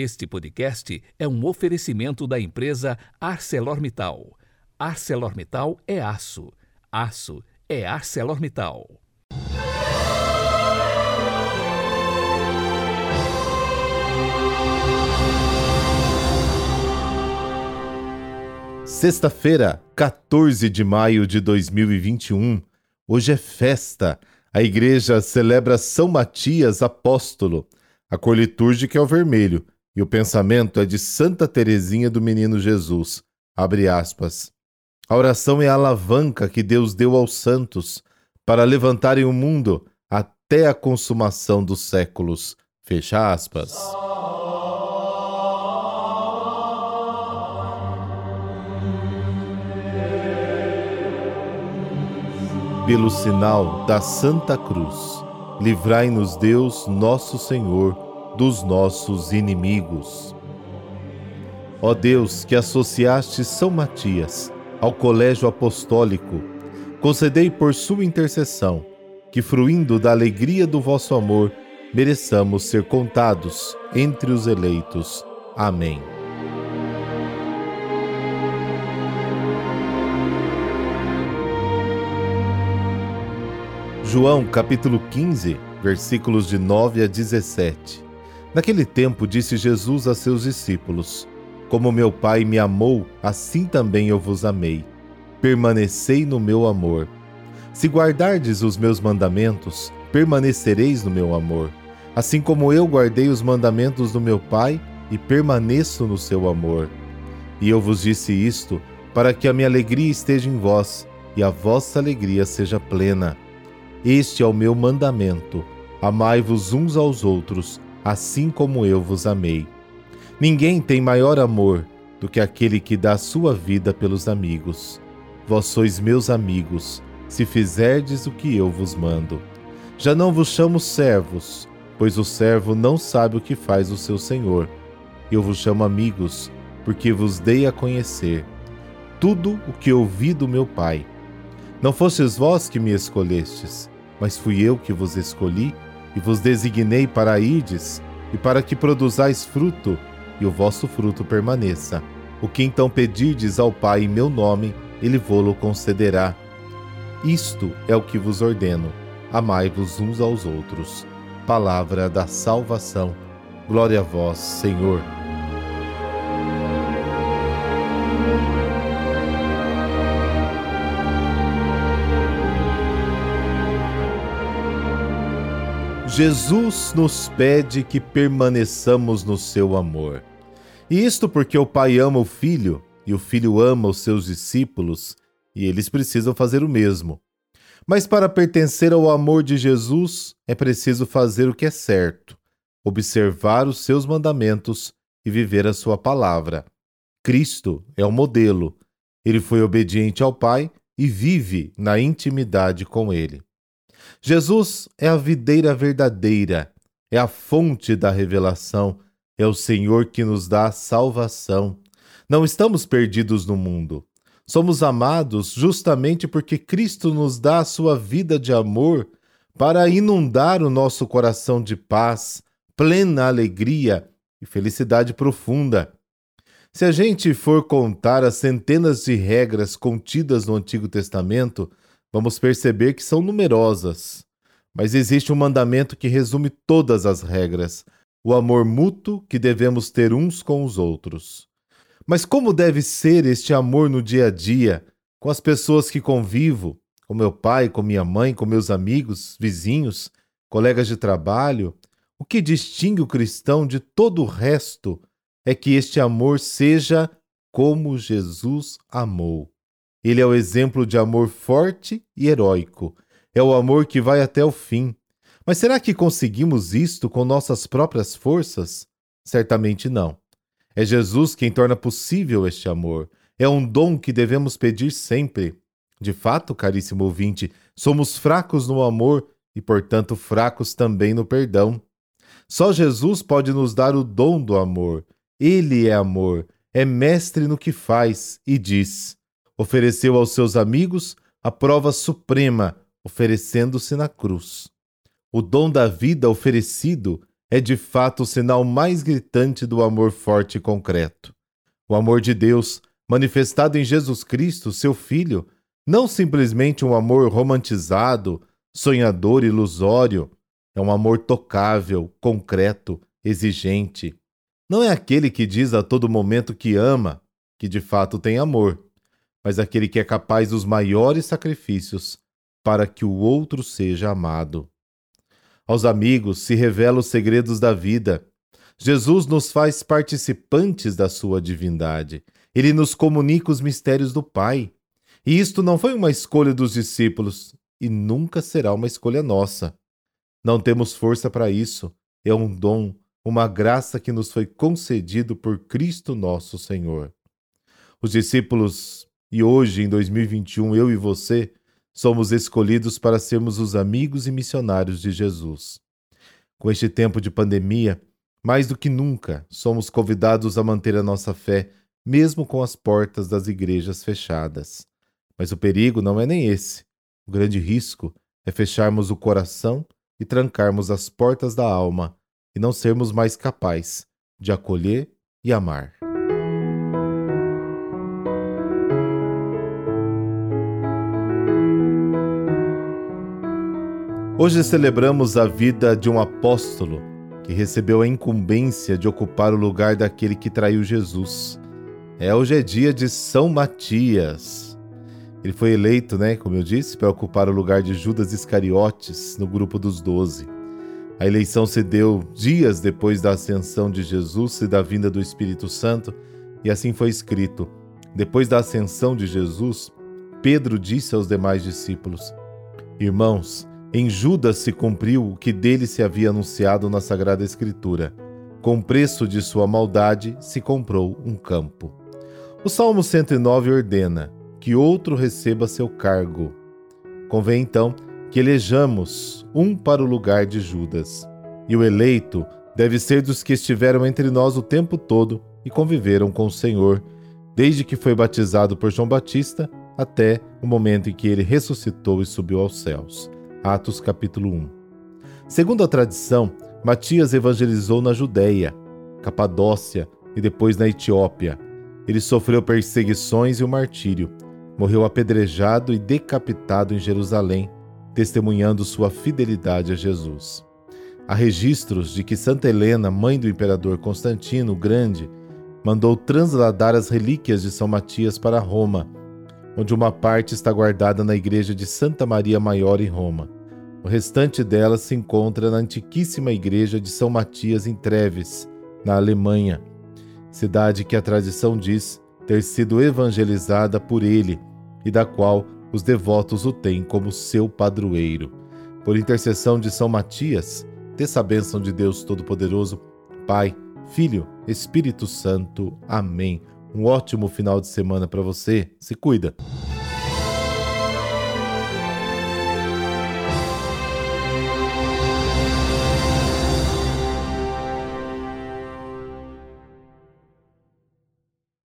Este podcast é um oferecimento da empresa ArcelorMittal. ArcelorMittal é aço. Aço é ArcelorMittal. Sexta-feira, 14 de maio de 2021. Hoje é festa. A igreja celebra São Matias Apóstolo. A cor litúrgica é o vermelho e o pensamento é de Santa Teresinha do Menino Jesus. Abre aspas. A oração é a alavanca que Deus deu aos santos para levantarem o mundo até a consumação dos séculos. Fecha aspas. pelo sinal da Santa Cruz. Livrai-nos, Deus, nosso Senhor, dos nossos inimigos. Ó Deus, que associaste São Matias ao colégio apostólico, concedei por sua intercessão que, fruindo da alegria do vosso amor, mereçamos ser contados entre os eleitos. Amém. João capítulo 15, versículos de 9 a 17. Naquele tempo disse Jesus a seus discípulos: Como meu Pai me amou, assim também eu vos amei. Permanecei no meu amor. Se guardardes os meus mandamentos, permanecereis no meu amor, assim como eu guardei os mandamentos do meu Pai e permaneço no seu amor. E eu vos disse isto para que a minha alegria esteja em vós e a vossa alegria seja plena. Este é o meu mandamento: amai-vos uns aos outros, assim como eu vos amei. Ninguém tem maior amor do que aquele que dá sua vida pelos amigos. Vós sois meus amigos, se fizerdes o que eu vos mando. Já não vos chamo servos, pois o servo não sabe o que faz o seu senhor. Eu vos chamo amigos, porque vos dei a conhecer tudo o que ouvi do meu Pai. Não fostes vós que me escolhestes, mas fui eu que vos escolhi e vos designei para ides e para que produzais fruto e o vosso fruto permaneça. O que então pedirdes ao Pai em meu nome, ele vô-lo concederá. Isto é o que vos ordeno: amai-vos uns aos outros. Palavra da salvação. Glória a vós, Senhor. Jesus nos pede que permaneçamos no seu amor. E isto porque o Pai ama o Filho e o Filho ama os seus discípulos e eles precisam fazer o mesmo. Mas para pertencer ao amor de Jesus é preciso fazer o que é certo, observar os seus mandamentos e viver a sua palavra. Cristo é o modelo. Ele foi obediente ao Pai e vive na intimidade com ele. Jesus é a videira verdadeira, é a fonte da revelação, é o Senhor que nos dá a salvação. Não estamos perdidos no mundo. Somos amados justamente porque Cristo nos dá a sua vida de amor para inundar o nosso coração de paz, plena alegria e felicidade profunda. Se a gente for contar as centenas de regras contidas no Antigo Testamento, vamos perceber que são numerosas. Mas existe um mandamento que resume todas as regras: o amor mútuo que devemos ter uns com os outros. Mas como deve ser este amor no dia a dia, com as pessoas que convivo, com meu pai, com minha mãe, com meus amigos, vizinhos, colegas de trabalho? O que distingue o cristão de todo o resto é que este amor seja como Jesus amou. Ele é o exemplo de amor forte e heróico. É o amor que vai até o fim. Mas será que conseguimos isto com nossas próprias forças? Certamente não. É Jesus quem torna possível este amor. É um dom que devemos pedir sempre. De fato, caríssimo ouvinte, somos fracos no amor e, portanto, fracos também no perdão. Só Jesus pode nos dar o dom do amor. Ele é amor, é mestre no que faz e diz ofereceu aos seus amigos a prova suprema, oferecendo-se na cruz. O dom da vida oferecido é de fato o sinal mais gritante do amor forte e concreto. O amor de Deus, manifestado em Jesus Cristo, seu Filho, não simplesmente um amor romantizado, sonhador, ilusório, é um amor tocável, concreto, exigente. Não é aquele que diz a todo momento que ama, que de fato tem amor, mas aquele que é capaz dos maiores sacrifícios para que o outro seja amado. Aos amigos se revela os segredos da vida. Jesus nos faz participantes da sua divindade. Ele nos comunica os mistérios do Pai. E isto não foi uma escolha dos discípulos e nunca será uma escolha nossa. Não temos força para isso. É um dom, uma graça que nos foi concedido por Cristo nosso Senhor. Os discípulos, e hoje em 2021, eu e você, somos escolhidos para sermos os amigos e missionários de Jesus. Com este tempo de pandemia, mais do que nunca, somos convidados a manter a nossa fé, mesmo com as portas das igrejas fechadas. Mas o perigo não é nem esse. O grande risco é fecharmos o coração e trancarmos as portas da alma e não sermos mais capazes de acolher e amar. Hoje celebramos a vida de um apóstolo que recebeu a incumbência de ocupar o lugar daquele que traiu Jesus. É hoje é dia de São Matias. Ele foi eleito, né, como eu disse, para ocupar o lugar de Judas Iscariotes no grupo dos doze. A eleição se deu dias depois da ascensão de Jesus e da vinda do Espírito Santo, e assim foi escrito: Depois da ascensão de Jesus, Pedro disse aos demais discípulos: Irmãos, em Judas se cumpriu o que dele se havia anunciado na Sagrada Escritura. Com preço de sua maldade se comprou um campo. O Salmo 109 ordena que outro receba seu cargo. Convém então que elejamos um para o lugar de Judas. E o eleito deve ser dos que estiveram entre nós o tempo todo e conviveram com o Senhor, desde que foi batizado por João Batista até o momento em que ele ressuscitou e subiu aos céus. Atos capítulo 1. Segundo a tradição, Matias evangelizou na Judéia, Capadócia e depois na Etiópia. Ele sofreu perseguições e o martírio. Morreu apedrejado e decapitado em Jerusalém, testemunhando sua fidelidade a Jesus. Há registros de que Santa Helena, mãe do imperador Constantino o Grande, mandou transladar as relíquias de São Matias para Roma onde uma parte está guardada na igreja de Santa Maria Maior em Roma. O restante dela se encontra na antiquíssima igreja de São Matias em Treves, na Alemanha, cidade que a tradição diz ter sido evangelizada por ele e da qual os devotos o têm como seu padroeiro. Por intercessão de São Matias, dessa bênção de Deus Todo-Poderoso, Pai, Filho, Espírito Santo. Amém. Um ótimo final de semana para você. Se cuida.